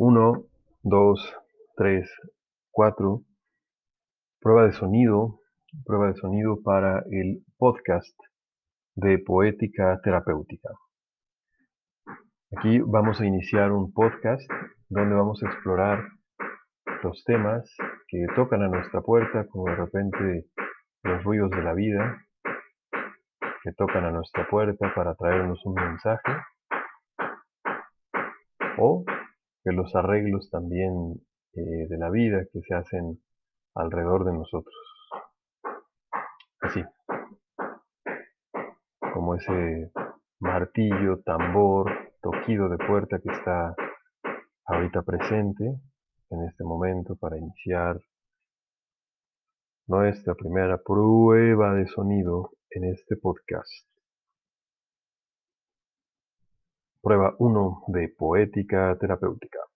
1, 2, 3, 4. Prueba de sonido. Prueba de sonido para el podcast de Poética Terapéutica. Aquí vamos a iniciar un podcast donde vamos a explorar los temas que tocan a nuestra puerta, como de repente los ruidos de la vida, que tocan a nuestra puerta para traernos un mensaje, o los arreglos también eh, de la vida que se hacen alrededor de nosotros. Así, como ese martillo, tambor, toquido de puerta que está ahorita presente en este momento para iniciar nuestra primera prueba de sonido en este podcast. Prueba 1 de poética terapéutica.